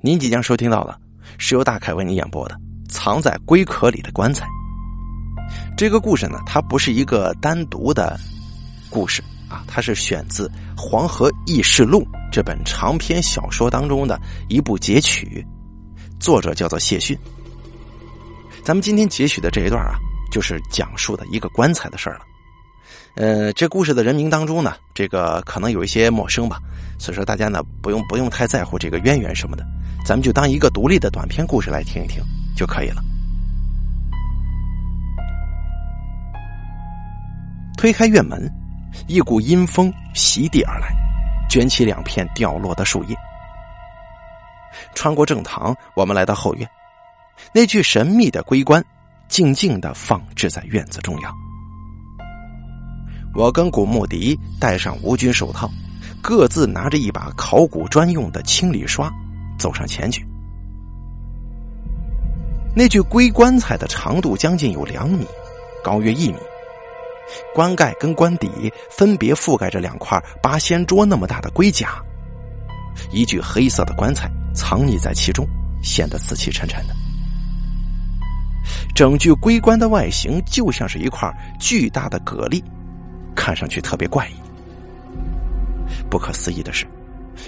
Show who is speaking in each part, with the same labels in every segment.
Speaker 1: 您即将收听到的是由大凯为您演播的《藏在龟壳里的棺材》。这个故事呢，它不是一个单独的故事啊，它是选自《黄河异事录》这本长篇小说当中的一部截取，作者叫做谢逊。咱们今天截取的这一段啊，就是讲述的一个棺材的事儿了。呃，这故事的人名当中呢，这个可能有一些陌生吧，所以说大家呢不用不用太在乎这个渊源什么的，咱们就当一个独立的短篇故事来听一听就可以了。推开院门，一股阴风袭地而来，卷起两片掉落的树叶。穿过正堂，我们来到后院，那具神秘的龟棺静静的放置在院子中央。我跟古木迪戴上无菌手套，各自拿着一把考古专用的清理刷，走上前去。那具龟棺材的长度将近有两米，高约一米，棺盖跟棺底分别覆盖着两块八仙桌那么大的龟甲，一具黑色的棺材藏匿在其中，显得死气沉沉的。整具龟棺的外形就像是一块巨大的蛤蜊。看上去特别怪异。不可思议的是，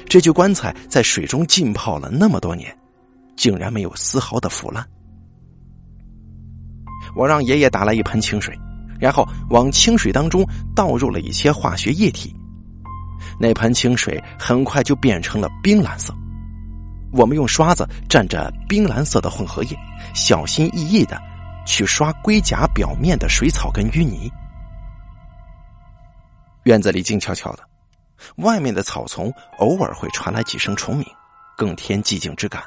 Speaker 1: 这具棺材在水中浸泡了那么多年，竟然没有丝毫的腐烂。我让爷爷打来一盆清水，然后往清水当中倒入了一些化学液体，那盆清水很快就变成了冰蓝色。我们用刷子蘸着冰蓝色的混合液，小心翼翼的去刷龟甲表面的水草跟淤泥。院子里静悄悄的，外面的草丛偶尔会传来几声虫鸣，更添寂静之感。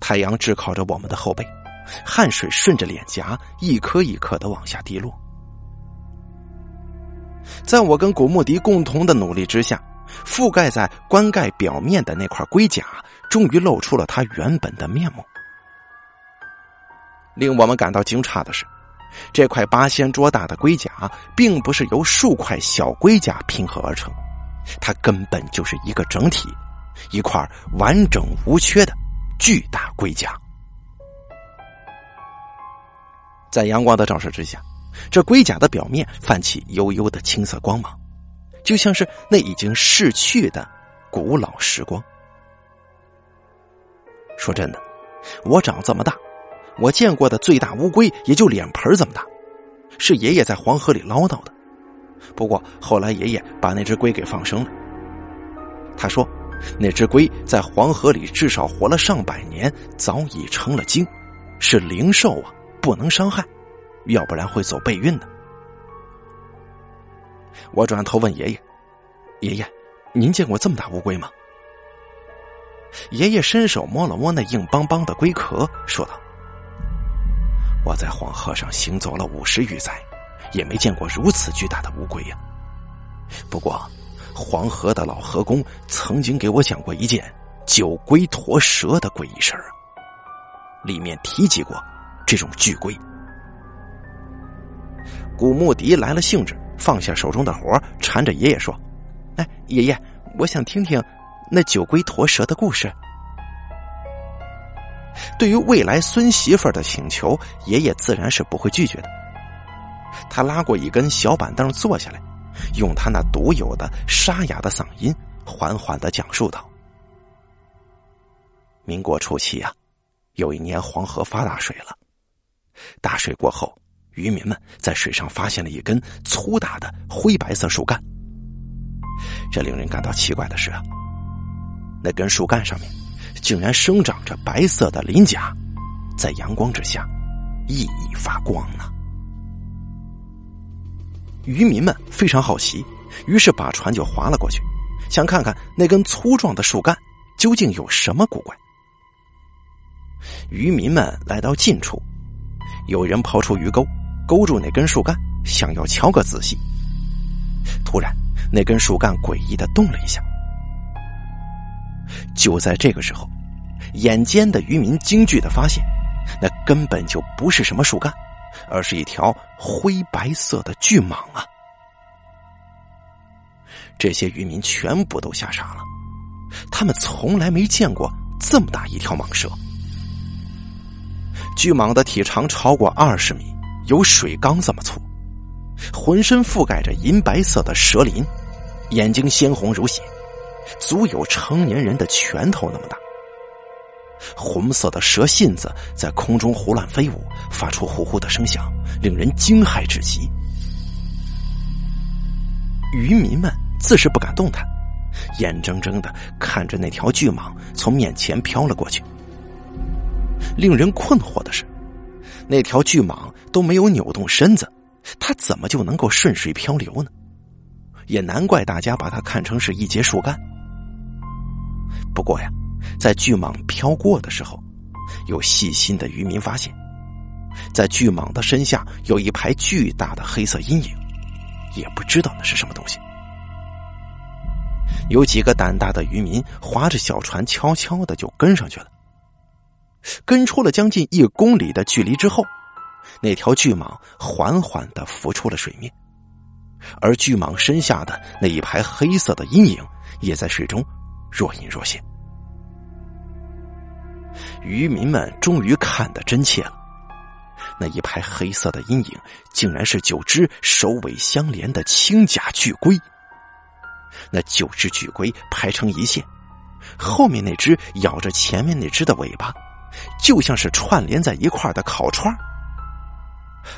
Speaker 1: 太阳炙烤着我们的后背，汗水顺着脸颊一颗一颗的往下滴落。在我跟古木迪共同的努力之下，覆盖在棺盖表面的那块龟甲终于露出了它原本的面目。令我们感到惊诧的是。这块八仙桌大的龟甲，并不是由数块小龟甲拼合而成，它根本就是一个整体，一块完整无缺的巨大龟甲。在阳光的照射之下，这龟甲的表面泛起幽幽的青色光芒，就像是那已经逝去的古老时光。说真的，我长这么大。我见过的最大乌龟也就脸盆这么大，是爷爷在黄河里捞到的。不过后来爷爷把那只龟给放生了。他说，那只龟在黄河里至少活了上百年，早已成了精，是灵兽啊，不能伤害，要不然会走背运的。我转头问爷爷：“爷爷，您见过这么大乌龟吗？”爷爷伸手摸了摸那硬邦邦的龟壳，说道。我在黄河上行走了五十余载，也没见过如此巨大的乌龟呀。不过，黄河的老河工曾经给我讲过一件九龟驮蛇的诡异事儿，里面提及过这种巨龟。古木迪来了兴致，放下手中的活缠着爷爷说：“哎，爷爷，我想听听那九龟驮蛇的故事。”对于未来孙媳妇儿的请求，爷爷自然是不会拒绝的。他拉过一根小板凳坐下来，用他那独有的沙哑的嗓音，缓缓的讲述道：“民国初期啊，有一年黄河发大水了。大水过后，渔民们在水上发现了一根粗大的灰白色树干。这令人感到奇怪的是啊，那根树干上面……”竟然生长着白色的鳞甲，在阳光之下熠熠发光呢。渔民们非常好奇，于是把船就划了过去，想看看那根粗壮的树干究竟有什么古怪。渔民们来到近处，有人抛出鱼钩，勾住那根树干，想要瞧个仔细。突然，那根树干诡异的动了一下。就在这个时候，眼尖的渔民惊惧的发现，那根本就不是什么树干，而是一条灰白色的巨蟒啊！这些渔民全部都吓傻了，他们从来没见过这么大一条蟒蛇。巨蟒的体长超过二十米，有水缸这么粗，浑身覆盖着银白色的蛇鳞，眼睛鲜红如血，足有成年人的拳头那么大。红色的蛇信子在空中胡乱飞舞，发出呼呼的声响，令人惊骇至极。渔民们自是不敢动弹，眼睁睁的看着那条巨蟒从面前飘了过去。令人困惑的是，那条巨蟒都没有扭动身子，它怎么就能够顺水漂流呢？也难怪大家把它看成是一截树干。不过呀。在巨蟒飘过的时候，有细心的渔民发现，在巨蟒的身下有一排巨大的黑色阴影，也不知道那是什么东西。有几个胆大的渔民划着小船，悄悄的就跟上去了。跟出了将近一公里的距离之后，那条巨蟒缓缓的浮出了水面，而巨蟒身下的那一排黑色的阴影也在水中若隐若现。渔民们终于看得真切了，那一排黑色的阴影，竟然是九只首尾相连的青甲巨龟。那九只巨龟排成一线，后面那只咬着前面那只的尾巴，就像是串联在一块的烤串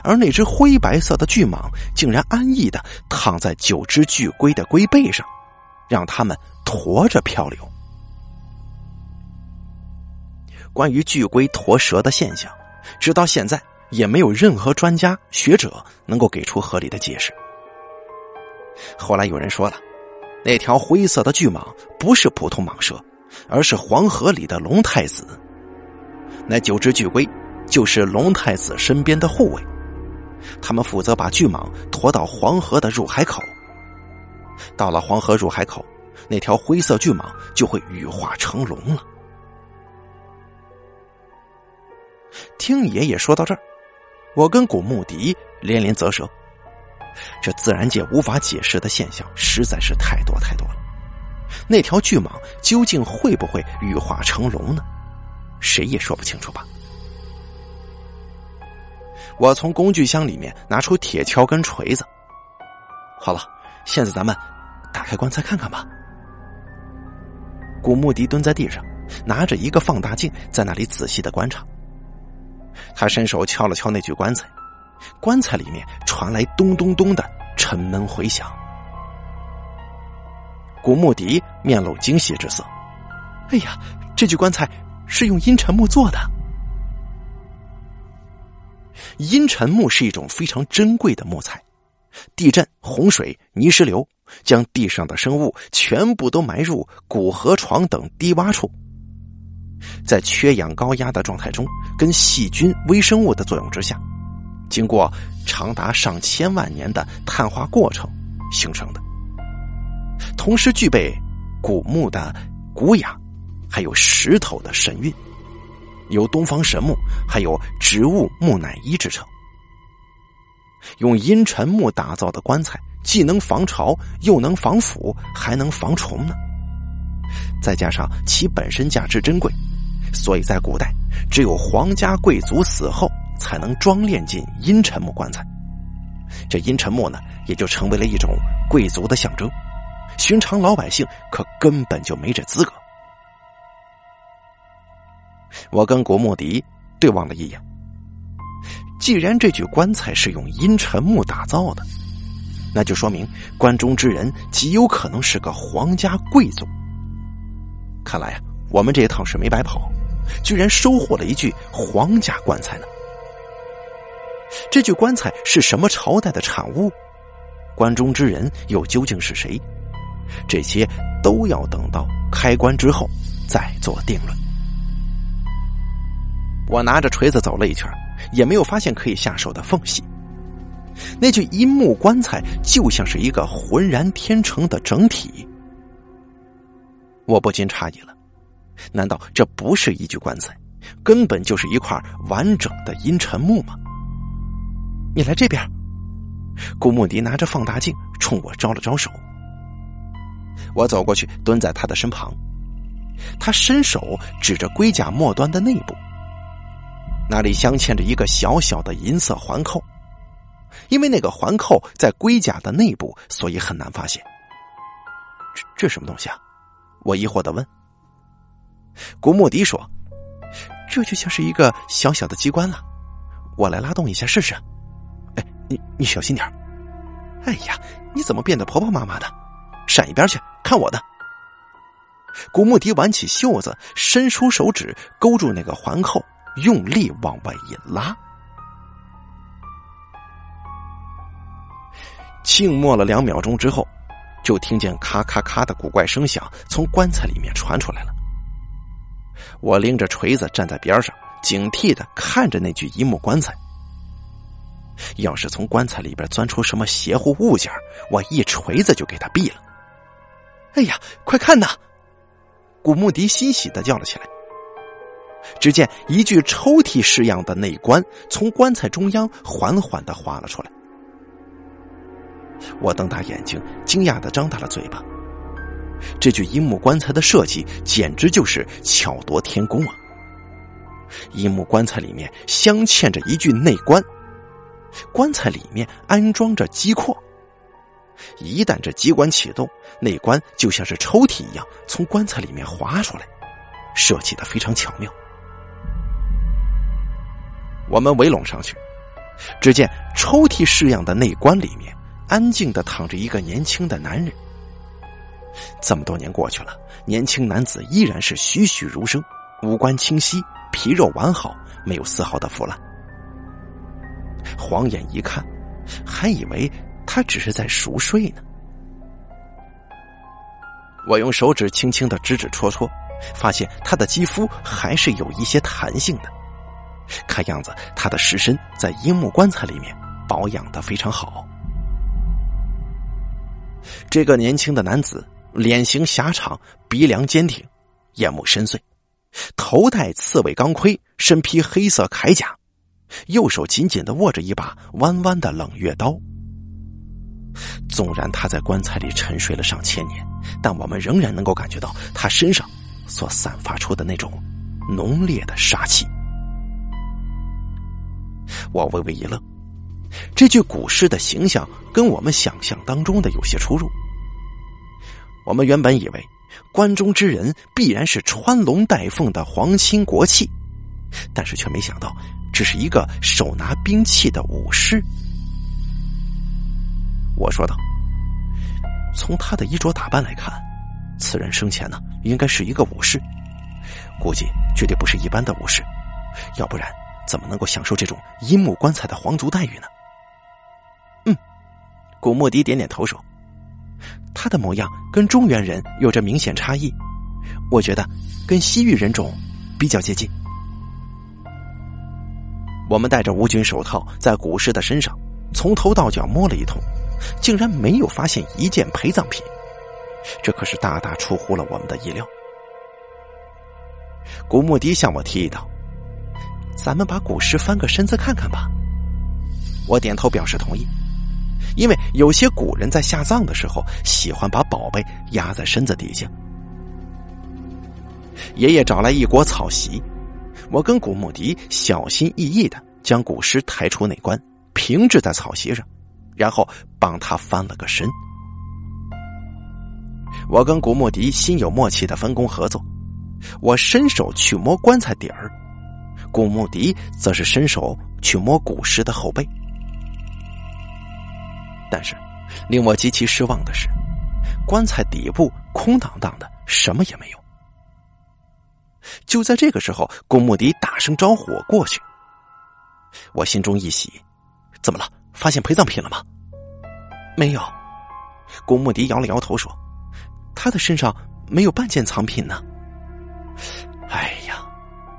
Speaker 1: 而那只灰白色的巨蟒，竟然安逸的躺在九只巨龟的龟背上，让它们驮着漂流。关于巨龟驮蛇的现象，直到现在也没有任何专家学者能够给出合理的解释。后来有人说了，那条灰色的巨蟒不是普通蟒蛇，而是黄河里的龙太子。那九只巨龟就是龙太子身边的护卫，他们负责把巨蟒驮到黄河的入海口。到了黄河入海口，那条灰色巨蟒就会羽化成龙了。听爷爷说到这儿，我跟古牧迪连连啧舌。这自然界无法解释的现象实在是太多太多了。那条巨蟒究竟会不会羽化成龙呢？谁也说不清楚吧。我从工具箱里面拿出铁锹跟锤子。好了，现在咱们打开棺材看看吧。古牧迪蹲在地上，拿着一个放大镜，在那里仔细的观察。他伸手敲了敲那具棺材，棺材里面传来咚咚咚的沉闷回响。古牧迪面露惊喜之色：“哎呀，这具棺材是用阴沉木做的。阴沉木是一种非常珍贵的木材，地震、洪水、泥石流将地上的生物全部都埋入古河床等低洼处。”在缺氧高压的状态中，跟细菌、微生物的作用之下，经过长达上千万年的碳化过程形成的。同时具备古木的古雅，还有石头的神韵，有东方神木，还有植物木乃伊之称。用阴沉木打造的棺材，既能防潮，又能防腐，还能防虫呢。再加上其本身价值珍贵。所以在古代，只有皇家贵族死后才能装殓进阴沉木棺材。这阴沉木呢，也就成为了一种贵族的象征。寻常老百姓可根本就没这资格。我跟古木迪对望了一眼。既然这具棺材是用阴沉木打造的，那就说明棺中之人极有可能是个皇家贵族。看来呀，我们这一趟是没白跑。居然收获了一具皇家棺材呢！这具棺材是什么朝代的产物？棺中之人又究竟是谁？这些都要等到开棺之后再做定论。我拿着锤子走了一圈，也没有发现可以下手的缝隙。那具阴木棺材就像是一个浑然天成的整体，我不禁诧异了。难道这不是一具棺材，根本就是一块完整的阴沉木吗？你来这边。古穆迪拿着放大镜冲我招了招手。我走过去，蹲在他的身旁，他伸手指着龟甲末端的内部，那里镶嵌着一个小小的银色环扣。因为那个环扣在龟甲的内部，所以很难发现。这这什么东西啊？我疑惑的问。古穆迪说：“这就像是一个小小的机关了，我来拉动一下试试。”哎，你你小心点哎呀，你怎么变得婆婆妈妈的？闪一边去，看我的！古穆迪挽起袖子，伸出手指勾住那个环扣，用力往外一拉。静默了两秒钟之后，就听见咔咔咔的古怪声响从棺材里面传出来了。我拎着锤子站在边上，警惕的看着那具一木棺材。要是从棺材里边钻出什么邪乎物件，我一锤子就给他毙了。哎呀，快看呐！古穆迪欣喜的叫了起来。只见一具抽屉式样的内棺从棺材中央缓缓的滑了出来。我瞪大眼睛，惊讶的张大了嘴巴。这具阴木棺材的设计简直就是巧夺天工啊！阴木棺材里面镶嵌着一具内棺，棺材里面安装着机括。一旦这机关启动，内棺就像是抽屉一样从棺材里面滑出来，设计的非常巧妙。我们围拢上去，只见抽屉式样的内棺里面。安静的躺着一个年轻的男人。这么多年过去了，年轻男子依然是栩栩如生，五官清晰，皮肉完好，没有丝毫的腐烂。晃眼一看，还以为他只是在熟睡呢。我用手指轻轻的指指戳戳，发现他的肌肤还是有一些弹性的，看样子他的尸身在樱木棺材里面保养的非常好。这个年轻的男子脸型狭长，鼻梁坚挺，眼目深邃，头戴刺猬钢盔，身披黑色铠甲，右手紧紧的握着一把弯弯的冷月刀。纵然他在棺材里沉睡了上千年，但我们仍然能够感觉到他身上所散发出的那种浓烈的杀气。我微微一愣。这具古尸的形象跟我们想象当中的有些出入。我们原本以为关中之人必然是穿龙戴凤的皇亲国戚，但是却没想到只是一个手拿兵器的武士。我说道：“从他的衣着打扮来看，此人生前呢应该是一个武士，估计绝对不是一般的武士，要不然怎么能够享受这种阴木棺材的皇族待遇呢？”古莫迪点点头说：“他的模样跟中原人有着明显差异，我觉得跟西域人种比较接近。”我们戴着无菌手套，在古尸的身上从头到脚摸了一通，竟然没有发现一件陪葬品，这可是大大出乎了我们的意料。古莫迪向我提议道：“咱们把古尸翻个身子看看吧。”我点头表示同意。因为有些古人在下葬的时候喜欢把宝贝压在身子底下。爷爷找来一锅草席，我跟古穆迪小心翼翼的将古尸抬出内棺，平置在草席上，然后帮他翻了个身。我跟古穆迪心有默契的分工合作，我伸手去摸棺材底儿，古穆迪则是伸手去摸古尸的后背。但是，令我极其失望的是，棺材底部空荡荡的，什么也没有。就在这个时候，古穆迪大声招呼我过去。我心中一喜，怎么了？发现陪葬品了吗？没有。古穆迪摇了摇头说：“他的身上没有半件藏品呢。”哎呀，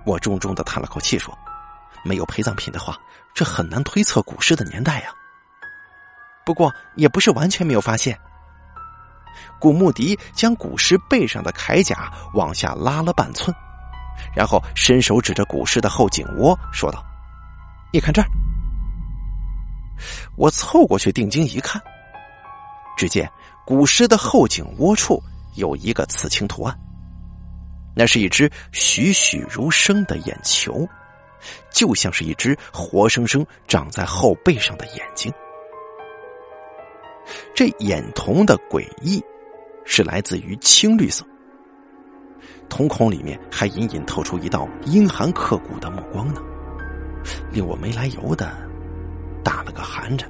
Speaker 1: 我重重的叹了口气说：“没有陪葬品的话，这很难推测古尸的年代呀。”不过也不是完全没有发现。古穆迪将古尸背上的铠甲往下拉了半寸，然后伸手指着古尸的后颈窝，说道：“你看这儿。”我凑过去定睛一看，只见古尸的后颈窝处有一个刺青图案，那是一只栩栩如生的眼球，就像是一只活生生长在后背上的眼睛。这眼瞳的诡异，是来自于青绿色，瞳孔里面还隐隐透出一道阴寒刻骨的目光呢，令我没来由的打了个寒颤。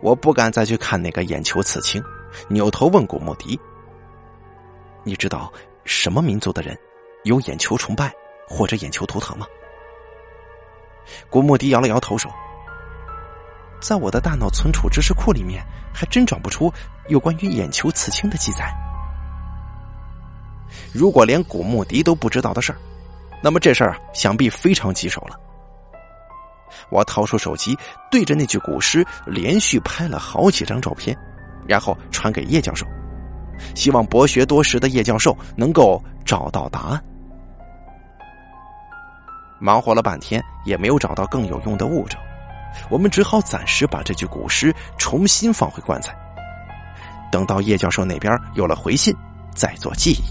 Speaker 1: 我不敢再去看那个眼球刺青，扭头问古墓迪：“你知道什么民族的人有眼球崇拜或者眼球图腾吗？”古墓迪摇了摇头说：“在我的大脑存储知识库里面，还真找不出有关于眼球刺青的记载。如果连古墓迪都不知道的事儿，那么这事儿啊，想必非常棘手了。”我掏出手机，对着那具古尸连续拍了好几张照片，然后传给叶教授，希望博学多识的叶教授能够找到答案。忙活了半天也没有找到更有用的物证，我们只好暂时把这具古尸重新放回棺材，等到叶教授那边有了回信，再做记忆。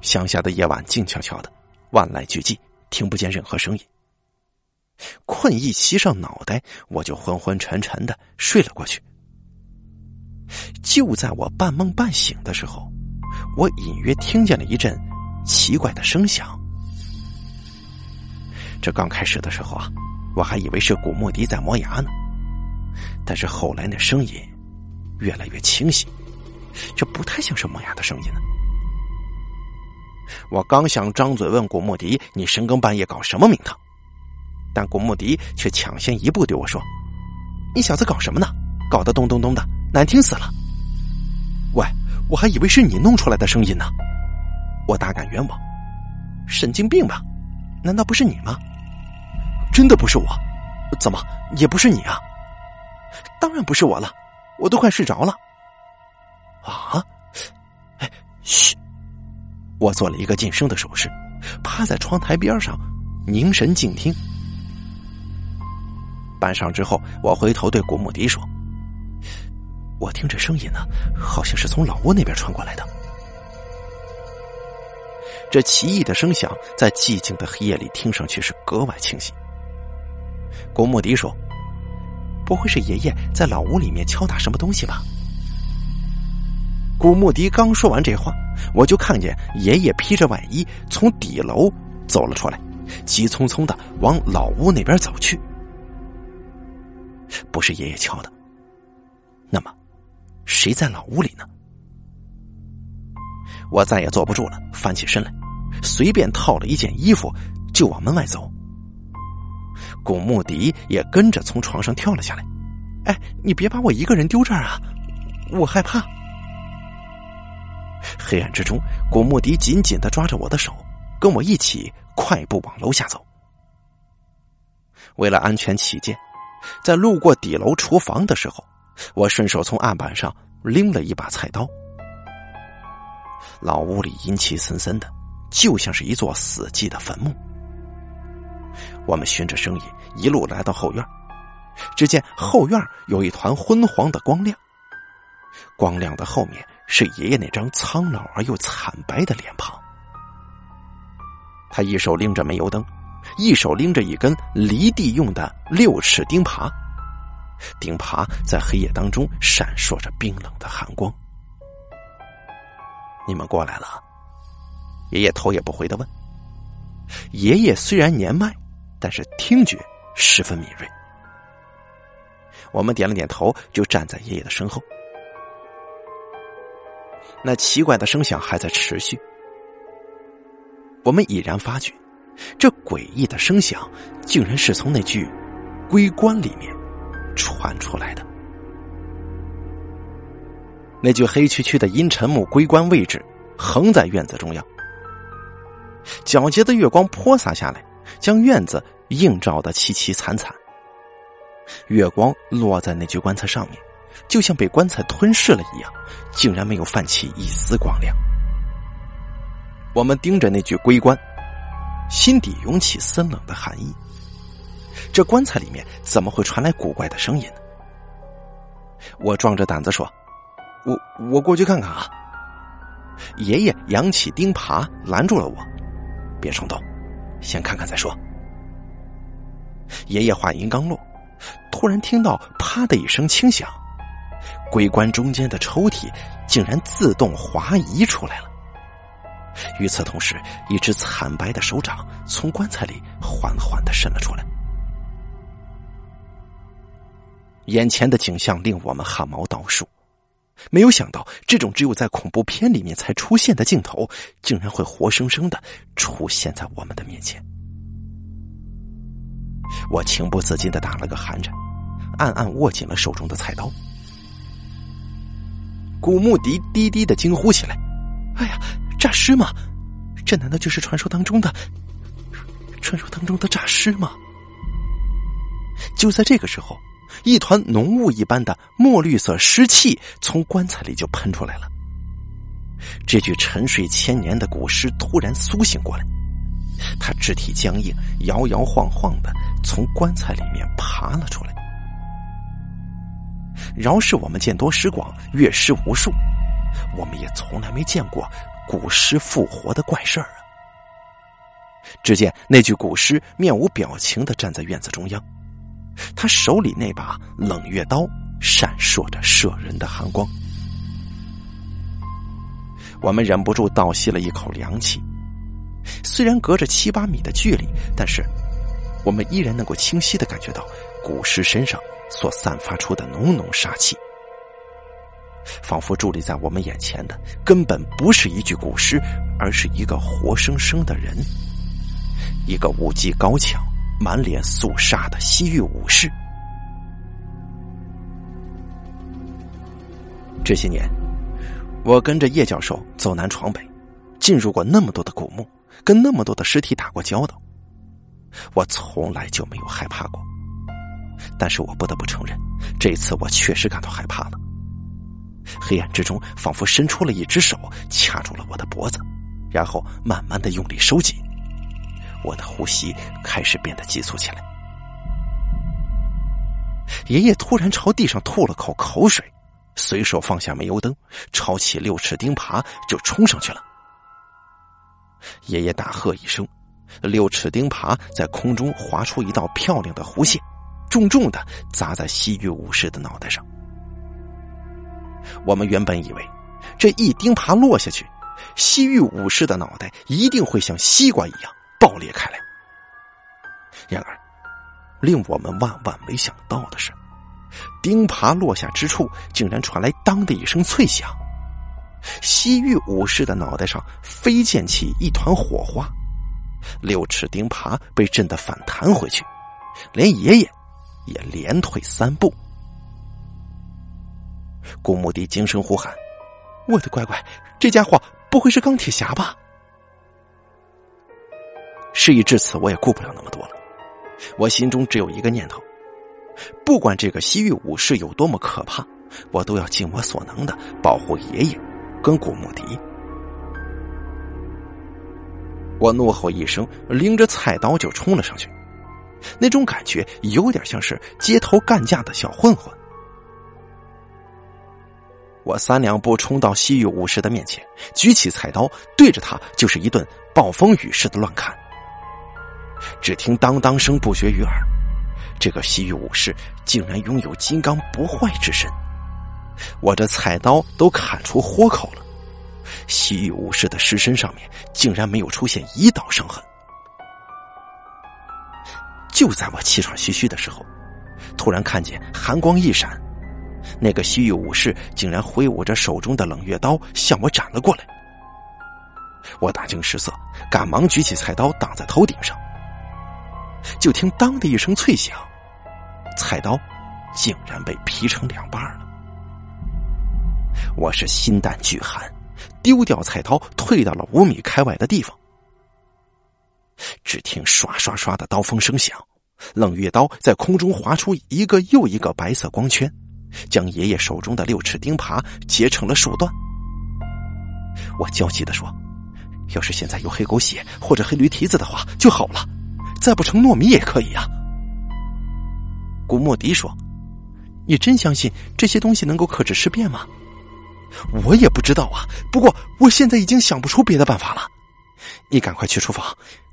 Speaker 1: 乡下的夜晚静悄悄的，万籁俱寂。听不见任何声音，困意袭上脑袋，我就昏昏沉沉的睡了过去。就在我半梦半醒的时候，我隐约听见了一阵奇怪的声响。这刚开始的时候啊，我还以为是古墓迪在磨牙呢，但是后来那声音越来越清晰，这不太像是磨牙的声音呢。我刚想张嘴问古墓迪：“你深更半夜搞什么名堂？”但古墓迪却抢先一步对我说：“你小子搞什么呢？搞得咚咚咚的，难听死了！”喂，我还以为是你弄出来的声音呢。我大感冤枉，神经病吧？难道不是你吗？真的不是我？怎么也不是你啊？当然不是我了，我都快睡着了。啊？哎，嘘。我做了一个噤声的手势，趴在窗台边上，凝神静听。半晌之后，我回头对古墓迪说：“我听这声音呢，好像是从老屋那边传过来的。这奇异的声响在寂静的黑夜里听上去是格外清晰。”古墓迪说：“不会是爷爷在老屋里面敲打什么东西吧？”古墓迪刚说完这话。我就看见爷爷披着外衣从底楼走了出来，急匆匆的往老屋那边走去。不是爷爷敲的，那么谁在老屋里呢？我再也坐不住了，翻起身来，随便套了一件衣服就往门外走。古墓迪也跟着从床上跳了下来。哎，你别把我一个人丢这儿啊，我害怕。黑暗之中，古墓迪紧紧的抓着我的手，跟我一起快步往楼下走。为了安全起见，在路过底楼厨房的时候，我顺手从案板上拎了一把菜刀。老屋里阴气森森的，就像是一座死寂的坟墓。我们循着声音一路来到后院，只见后院有一团昏黄的光亮，光亮的后面。是爷爷那张苍老而又惨白的脸庞。他一手拎着煤油灯，一手拎着一根犁地用的六尺钉耙，钉耙在黑夜当中闪烁着冰冷的寒光。你们过来了？爷爷头也不回的问。爷爷虽然年迈，但是听觉十分敏锐。我们点了点头，就站在爷爷的身后。那奇怪的声响还在持续，我们已然发觉，这诡异的声响竟然是从那具龟棺里面传出来的。那具黑黢黢的阴沉木龟棺位置横在院子中央，皎洁的月光泼洒下来，将院子映照的凄凄惨惨。月光落在那具棺材上面。就像被棺材吞噬了一样，竟然没有泛起一丝光亮。我们盯着那具龟棺，心底涌起森冷的寒意。这棺材里面怎么会传来古怪的声音呢？我壮着胆子说：“我我过去看看啊。爷爷扬起钉耙拦住了我，别冲动，先看看再说。爷爷话音刚落，突然听到“啪”的一声轻响，龟棺中间的抽屉竟然自动滑移出来了。与此同时，一只惨白的手掌从棺材里缓缓的伸了出来。眼前的景象令我们汗毛倒竖，没有想到这种只有在恐怖片里面才出现的镜头，竟然会活生生的出现在我们的面前。我情不自禁的打了个寒颤，暗暗握紧了手中的菜刀。古墓笛低低的惊呼起来：“哎呀，诈尸吗？这难道就是传说当中的传说当中的诈尸吗？”就在这个时候。一团浓雾一般的墨绿色湿气从棺材里就喷出来了。这具沉睡千年的古尸突然苏醒过来，他肢体僵硬，摇摇晃晃的从棺材里面爬了出来。饶是我们见多识广，阅尸无数，我们也从来没见过古尸复活的怪事儿啊！只见那具古尸面无表情的站在院子中央。他手里那把冷月刀闪烁着摄人的寒光，我们忍不住倒吸了一口凉气。虽然隔着七八米的距离，但是我们依然能够清晰的感觉到古尸身上所散发出的浓浓杀气，仿佛伫立在我们眼前的根本不是一具古尸，而是一个活生生的人，一个武技高强。满脸肃杀的西域武士。这些年，我跟着叶教授走南闯北，进入过那么多的古墓，跟那么多的尸体打过交道，我从来就没有害怕过。但是我不得不承认，这次我确实感到害怕了。黑暗之中，仿佛伸出了一只手，掐住了我的脖子，然后慢慢的用力收紧。我的呼吸开始变得急促起来。爷爷突然朝地上吐了口口水，随手放下煤油灯，抄起六尺钉耙就冲上去了。爷爷大喝一声，六尺钉耙在空中划出一道漂亮的弧线，重重的砸在西域武士的脑袋上。我们原本以为，这一钉耙落下去，西域武士的脑袋一定会像西瓜一样。爆裂开来。然而，令我们万万没想到的是，钉耙落下之处，竟然传来“当”的一声脆响。西域武士的脑袋上飞溅起一团火花，六尺钉耙被震得反弹回去，连爷爷也连退三步。古墓迪惊声呼喊：“我的乖乖，这家伙不会是钢铁侠吧？”事已至此，我也顾不了那么多了。我心中只有一个念头：不管这个西域武士有多么可怕，我都要尽我所能的保护爷爷跟古墓迪。我怒吼一声，拎着菜刀就冲了上去。那种感觉有点像是街头干架的小混混。我三两步冲到西域武士的面前，举起菜刀，对着他就是一顿暴风雨似的乱砍。只听当当声不绝于耳，这个西域武士竟然拥有金刚不坏之身，我这菜刀都砍出豁口了，西域武士的尸身上面竟然没有出现一道伤痕。就在我气喘吁吁的时候，突然看见寒光一闪，那个西域武士竟然挥舞着手中的冷月刀向我斩了过来。我大惊失色，赶忙举起菜刀挡在头顶上。就听“当”的一声脆响，菜刀竟然被劈成两半了。我是心胆俱寒，丢掉菜刀，退到了五米开外的地方。只听刷刷刷的刀锋声响，冷月刀在空中划出一个又一个白色光圈，将爷爷手中的六尺钉耙截成了数段。我焦急的说：“要是现在有黑狗血或者黑驴蹄子的话就好了。”再不成糯米也可以啊。古莫迪说：“你真相信这些东西能够克制尸变吗？”我也不知道啊，不过我现在已经想不出别的办法了。你赶快去厨房，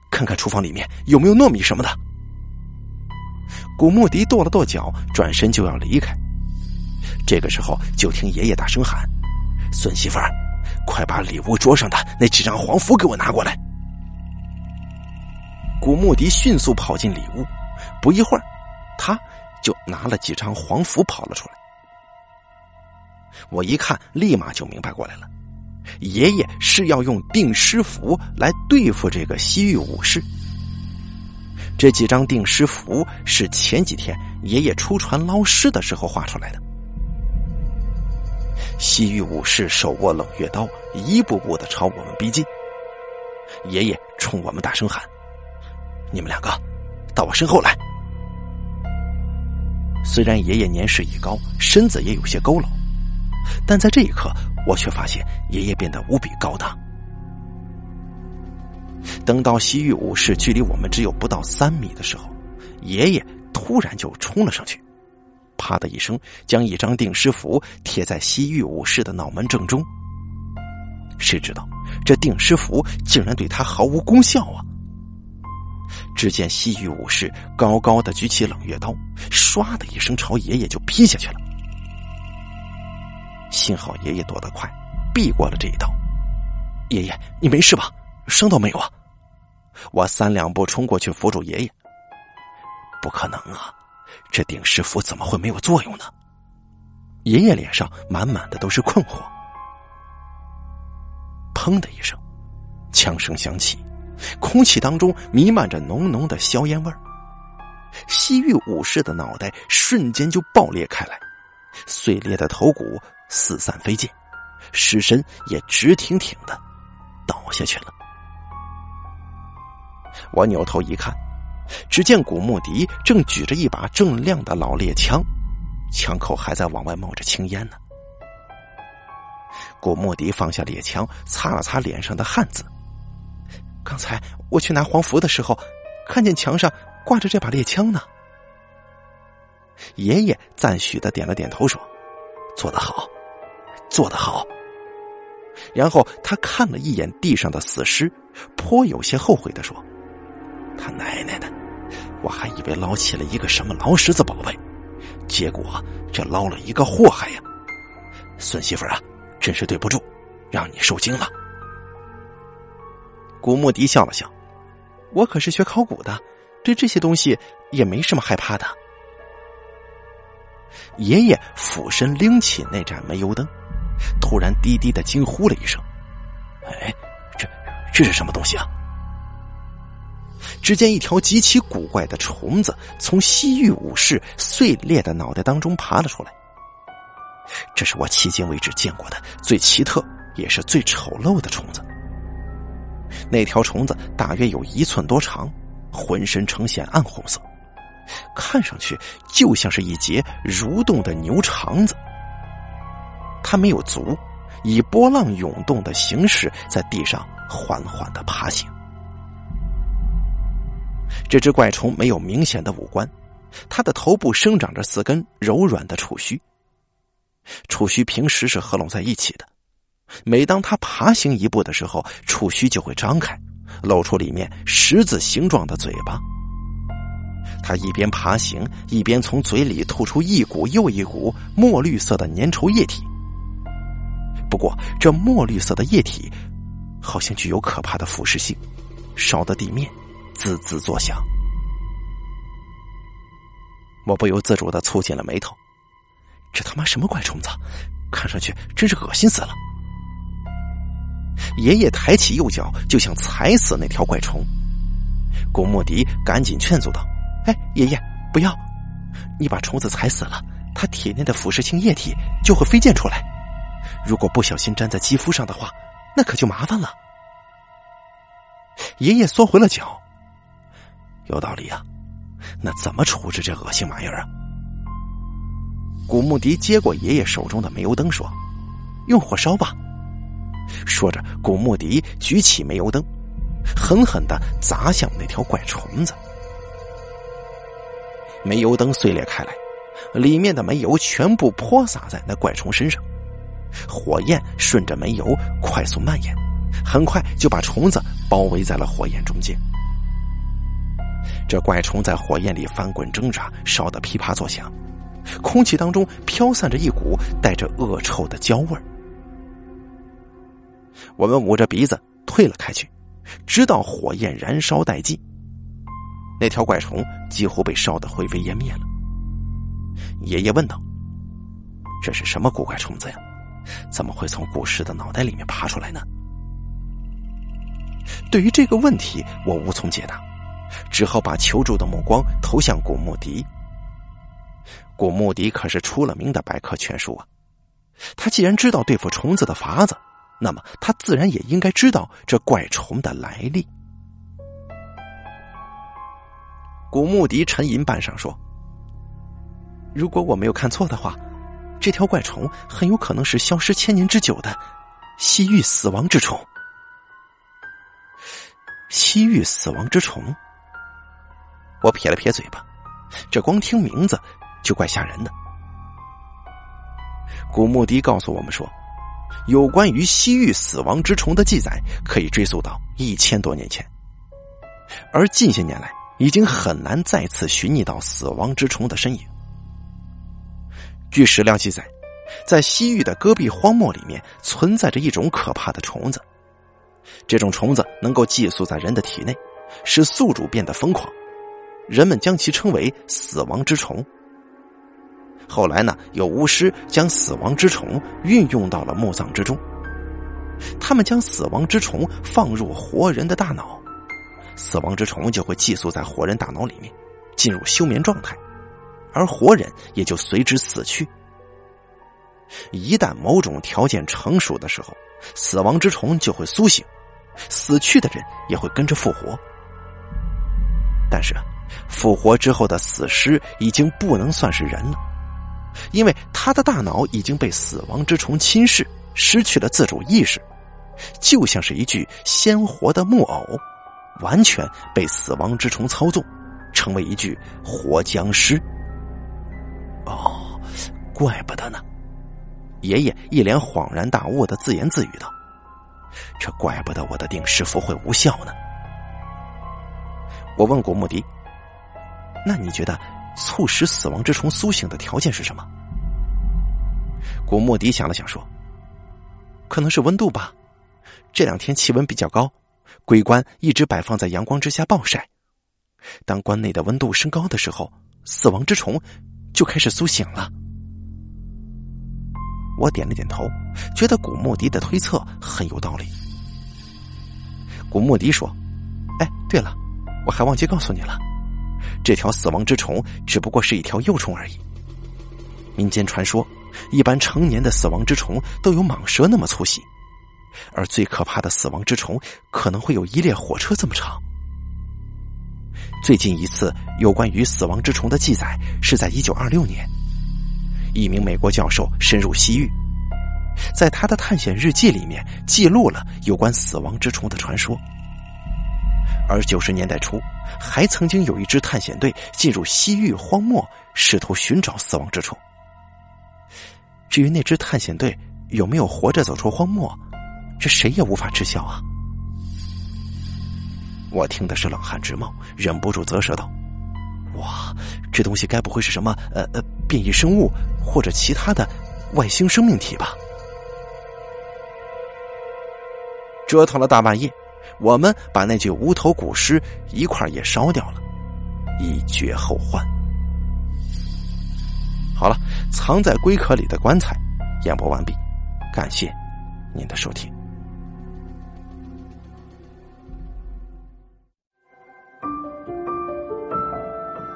Speaker 1: 看看厨房里面有没有糯米什么的。古穆迪跺了跺脚，转身就要离开。这个时候，就听爷爷大声喊：“孙媳妇儿，快把里屋桌上的那几张黄符给我拿过来！”古穆迪迅速跑进里屋，不一会儿，他就拿了几张黄符跑了出来。我一看，立马就明白过来了，爷爷是要用定尸符来对付这个西域武士。这几张定尸符是前几天爷爷出船捞尸的时候画出来的。西域武士手握冷月刀，一步步的朝我们逼近。爷爷冲我们大声喊：“你们两个，到我身后来！”虽然爷爷年事已高，身子也有些佝偻，但在这一刻，我却发现爷爷变得无比高大。等到西域武士距离我们只有不到三米的时候，爷爷突然就冲了上去，啪的一声，将一张定尸符贴在西域武士的脑门正中。谁知道这定尸符竟然对他毫无功效啊！只见西域武士高高的举起冷月刀，唰的一声朝爷爷就劈下去了。幸好爷爷躲得快，避过了这一刀。爷爷，你没事吧？伤到没有啊？我三两步冲过去扶住爷爷。不可能啊，这定尸符怎么会没有作用呢？爷爷脸上满满的都是困惑。砰的一声，枪声响起，空气当中弥漫着浓浓的硝烟味儿。西域武士的脑袋瞬间就爆裂开来，碎裂的头骨四散飞溅，尸身也直挺挺的倒下去了。我扭头一看，只见古穆迪正举着一把锃亮的老猎枪，枪口还在往外冒着青烟呢。古穆迪放下猎枪，擦了擦脸上的汗渍。刚才我去拿黄符的时候，看见墙上挂着这把猎枪呢。爷爷赞许的点了点头，说：“做得好，做得好。”然后他看了一眼地上的死尸，颇有些后悔的说。他奶奶的！我还以为捞起了一个什么老石子宝贝，结果这捞了一个祸害呀！孙媳妇啊，真是对不住，让你受惊了。古穆迪笑了笑：“我可是学考古的，对这些东西也没什么害怕的。”爷爷俯身拎起那盏煤油灯，突然低低的惊呼了一声：“哎，这这是什么东西啊？”只见一条极其古怪的虫子从西域武士碎裂的脑袋当中爬了出来。这是我迄今为止见过的最奇特也是最丑陋的虫子。那条虫子大约有一寸多长，浑身呈现暗红色，看上去就像是一节蠕动的牛肠子。它没有足，以波浪涌动的形式在地上缓缓的爬行。这只怪虫没有明显的五官，它的头部生长着四根柔软的触须，触须平时是合拢在一起的，每当它爬行一步的时候，触须就会张开，露出里面十字形状的嘴巴。它一边爬行，一边从嘴里吐出一股又一股墨绿色的粘稠液体。不过，这墨绿色的液体好像具有可怕的腐蚀性，烧的地面。滋滋作响，我不由自主的蹙紧了眉头。这他妈什么怪虫子？看上去真是恶心死了。爷爷抬起右脚就想踩死那条怪虫，古莫迪赶紧劝阻道：“哎，爷爷，不要！你把虫子踩死了，它体内的腐蚀性液体就会飞溅出来，如果不小心粘在肌肤上的话，那可就麻烦了。”爷爷缩回了脚。有道理啊，那怎么处置这恶心玩意儿啊？古穆迪接过爷爷手中的煤油灯，说：“用火烧吧。”说着，古穆迪举起煤油灯，狠狠的砸向那条怪虫子。煤油灯碎裂开来，里面的煤油全部泼洒在那怪虫身上，火焰顺着煤油快速蔓延，很快就把虫子包围在了火焰中间。这怪虫在火焰里翻滚挣扎，烧得噼啪作响，空气当中飘散着一股带着恶臭的焦味儿。我们捂着鼻子退了开去，直到火焰燃烧殆尽。那条怪虫几乎被烧得灰飞烟灭了。爷爷问道：“这是什么古怪虫子呀？怎么会从古尸的脑袋里面爬出来呢？”对于这个问题，我无从解答，只好把求助的目光投向古穆迪。古穆迪可是出了名的百科全书啊！他既然知道对付虫子的法子，那么他自然也应该知道这怪虫的来历。古穆迪沉吟半晌说：“如果我没有看错的话，这条怪虫很有可能是消失千年之久的西域死亡之虫。西域死亡之虫。”我撇了撇嘴巴，这光听名字就怪吓人的。古墓迪告诉我们说，有关于西域死亡之虫的记载可以追溯到一千多年前，而近些年来。已经很难再次寻觅到死亡之虫的身影。据史料记载，在西域的戈壁荒漠里面存在着一种可怕的虫子，这种虫子能够寄宿在人的体内，使宿主变得疯狂，人们将其称为“死亡之虫”。后来呢，有巫师将死亡之虫运用到了墓葬之中，他们将死亡之虫放入活人的大脑。死亡之虫就会寄宿在活人大脑里面，进入休眠状态，而活人也就随之死去。一旦某种条件成熟的时候，死亡之虫就会苏醒，死去的人也会跟着复活。但是，复活之后的死尸已经不能算是人了，因为他的大脑已经被死亡之虫侵蚀，失去了自主意识，就像是一具鲜活的木偶。完全被死亡之虫操纵，成为一具活僵尸。哦，怪不得呢！爷爷一脸恍然大悟的自言自语道：“这怪不得我的定尸符会无效呢。”我问古穆迪：“那你觉得促使死亡之虫苏醒的条件是什么？”古穆迪想了想说：“可能是温度吧，这两天气温比较高。”龟棺一直摆放在阳光之下暴晒，当棺内的温度升高的时候，死亡之虫就开始苏醒了。我点了点头，觉得古穆迪的推测很有道理。古穆迪说：“哎，对了，我还忘记告诉你了，这条死亡之虫只不过是一条幼虫而已。民间传说，一般成年的死亡之虫都有蟒蛇那么粗细。”而最可怕的死亡之虫可能会有一列火车这么长。最近一次有关于死亡之虫的记载是在一九二六年，一名美国教授深入西域，在他的探险日记里面记录了有关死亡之虫的传说。而九十年代初，还曾经有一支探险队进入西域荒漠，试图寻找死亡之虫。至于那支探险队有没有活着走出荒漠？这谁也无法知晓啊！我听的是冷汗直冒，忍不住啧舌道：“哇，这东西该不会是什么呃呃变异生物或者其他的外星生命体吧？”折腾了大半夜，我们把那具无头古尸一块也烧掉了，以绝后患。好了，藏在龟壳里的棺材演播完毕，感谢您的收听。